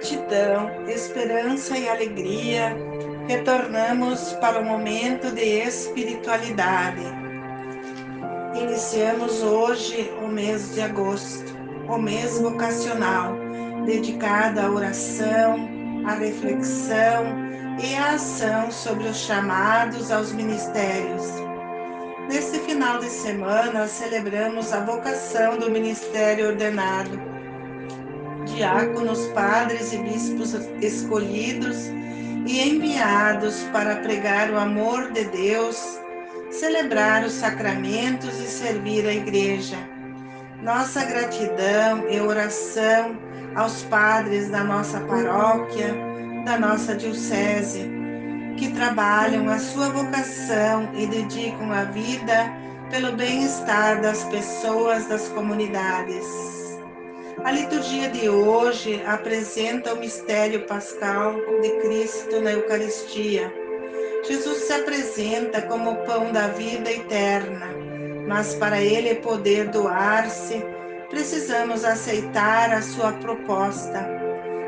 gratidão, esperança e alegria, retornamos para o momento de espiritualidade. Iniciamos hoje o mês de agosto, o mês vocacional, dedicado à oração, à reflexão e à ação sobre os chamados aos ministérios. Neste final de semana, celebramos a vocação do ministério ordenado diáconos, padres e bispos escolhidos e enviados para pregar o amor de Deus, celebrar os sacramentos e servir a Igreja. Nossa gratidão e oração aos padres da nossa paróquia, da nossa diocese, que trabalham a sua vocação e dedicam a vida pelo bem-estar das pessoas das comunidades. A liturgia de hoje apresenta o mistério pascal de Cristo na Eucaristia. Jesus se apresenta como o pão da vida eterna, mas para ele poder doar-se, precisamos aceitar a sua proposta,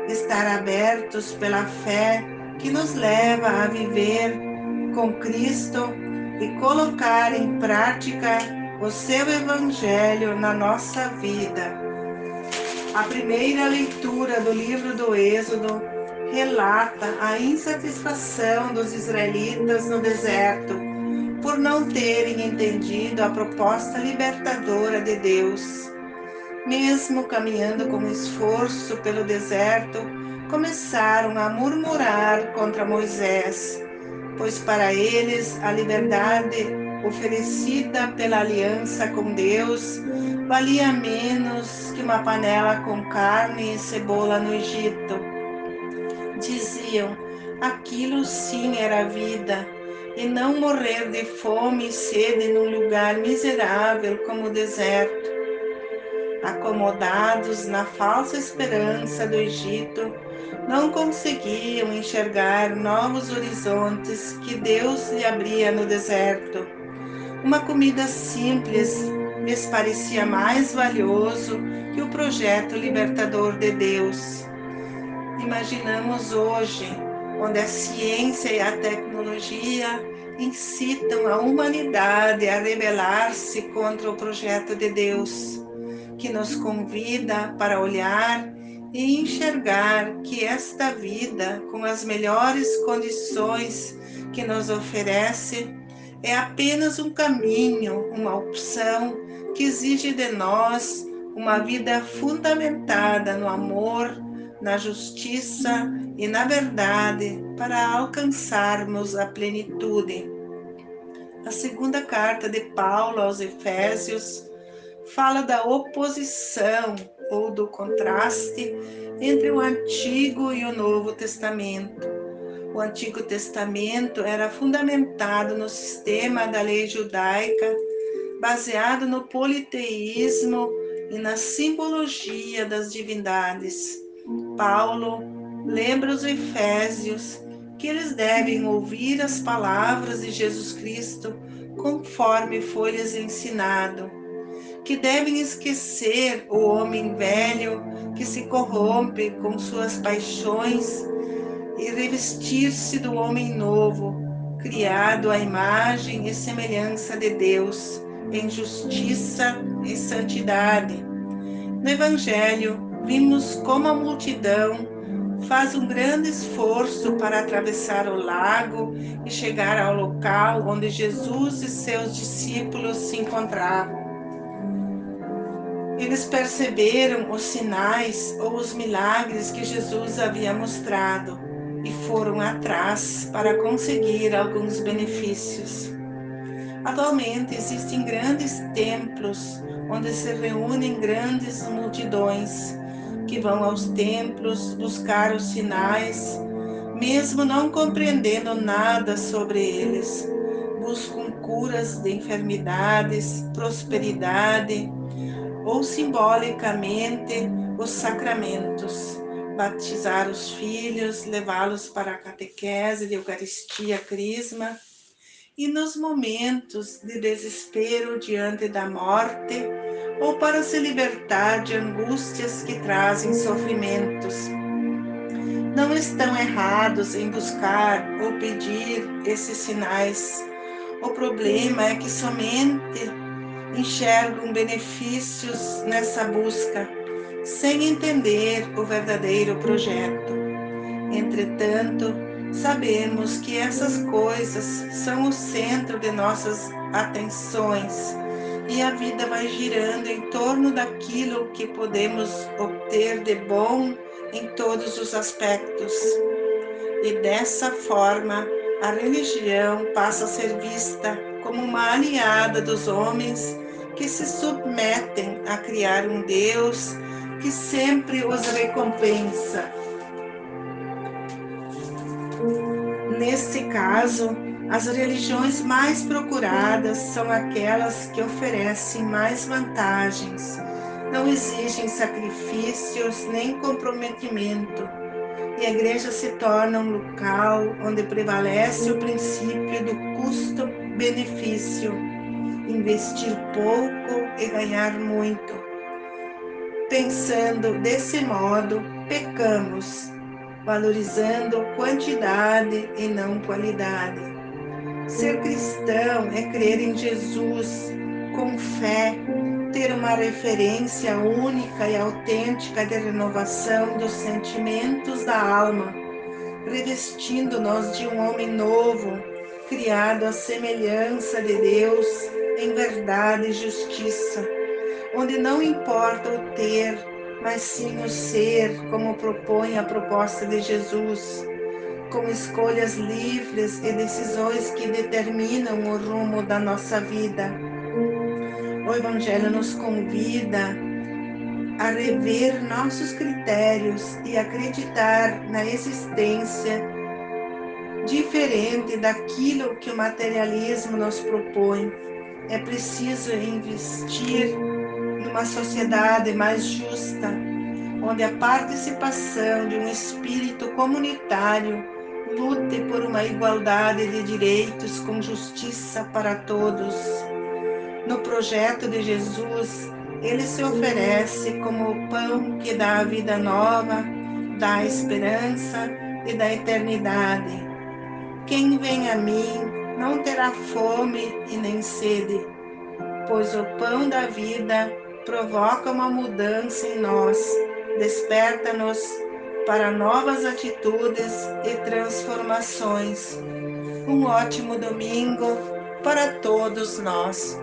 estar abertos pela fé que nos leva a viver com Cristo e colocar em prática o seu evangelho na nossa vida. A primeira leitura do livro do Êxodo relata a insatisfação dos israelitas no deserto por não terem entendido a proposta libertadora de Deus. Mesmo caminhando com esforço pelo deserto, começaram a murmurar contra Moisés, pois para eles a liberdade oferecida pela aliança com Deus valia menos que uma panela com carne e cebola no Egito. Diziam, aquilo sim era vida, e não morrer de fome e sede num lugar miserável como o deserto. Acomodados na falsa esperança do Egito, não conseguiam enxergar novos horizontes que Deus lhe abria no deserto uma comida simples lhes parecia mais valioso que o projeto libertador de Deus. Imaginamos hoje, onde a ciência e a tecnologia incitam a humanidade a rebelar-se contra o projeto de Deus, que nos convida para olhar e enxergar que esta vida, com as melhores condições que nos oferece, é apenas um caminho, uma opção que exige de nós uma vida fundamentada no amor, na justiça e na verdade para alcançarmos a plenitude. A segunda carta de Paulo aos Efésios fala da oposição ou do contraste entre o Antigo e o Novo Testamento o Antigo Testamento era fundamentado no sistema da lei judaica, baseado no politeísmo e na simbologia das divindades. Paulo lembra os Efésios que eles devem ouvir as palavras de Jesus Cristo conforme foi-lhes ensinado, que devem esquecer o homem velho que se corrompe com suas paixões e revestir-se do homem novo, criado à imagem e semelhança de Deus, em justiça e santidade. No Evangelho, vimos como a multidão faz um grande esforço para atravessar o lago e chegar ao local onde Jesus e seus discípulos se encontravam. Eles perceberam os sinais ou os milagres que Jesus havia mostrado e foram atrás para conseguir alguns benefícios. Atualmente existem grandes templos onde se reúnem grandes multidões que vão aos templos buscar os sinais, mesmo não compreendendo nada sobre eles. Buscam curas de enfermidades, prosperidade ou simbolicamente os sacramentos batizar os filhos, levá-los para a catequese de Eucaristia, Crisma, e nos momentos de desespero diante da morte, ou para se libertar de angústias que trazem sofrimentos. não estão errados em buscar ou pedir esses sinais. O problema é que somente enxergam benefícios nessa busca, sem entender o verdadeiro projeto. Entretanto, sabemos que essas coisas são o centro de nossas atenções e a vida vai girando em torno daquilo que podemos obter de bom em todos os aspectos. E dessa forma, a religião passa a ser vista como uma aliada dos homens que se submetem a criar um Deus que sempre os recompensa. Neste caso, as religiões mais procuradas são aquelas que oferecem mais vantagens, não exigem sacrifícios nem comprometimento, e a igreja se torna um local onde prevalece o princípio do custo-benefício, investir pouco e ganhar muito. Pensando desse modo, pecamos, valorizando quantidade e não qualidade. Ser cristão é crer em Jesus com fé, ter uma referência única e autêntica de renovação dos sentimentos da alma, revestindo-nos de um homem novo, criado à semelhança de Deus em verdade e justiça, onde não importa o ter, mas sim o ser, como propõe a proposta de Jesus com escolhas livres e decisões que determinam o rumo da nossa vida. O Evangelho nos convida a rever nossos critérios e acreditar na existência diferente daquilo que o materialismo nos propõe. É preciso investir numa sociedade mais justa, onde a participação de um espírito comunitário lute por uma igualdade de direitos com justiça para todos. No projeto de Jesus, ele se oferece como o pão que dá a vida nova, dá a esperança e dá a eternidade. Quem vem a mim não terá fome e nem sede, pois o pão da vida provoca uma mudança em nós, desperta-nos para novas atitudes e transformações. Um ótimo domingo para todos nós.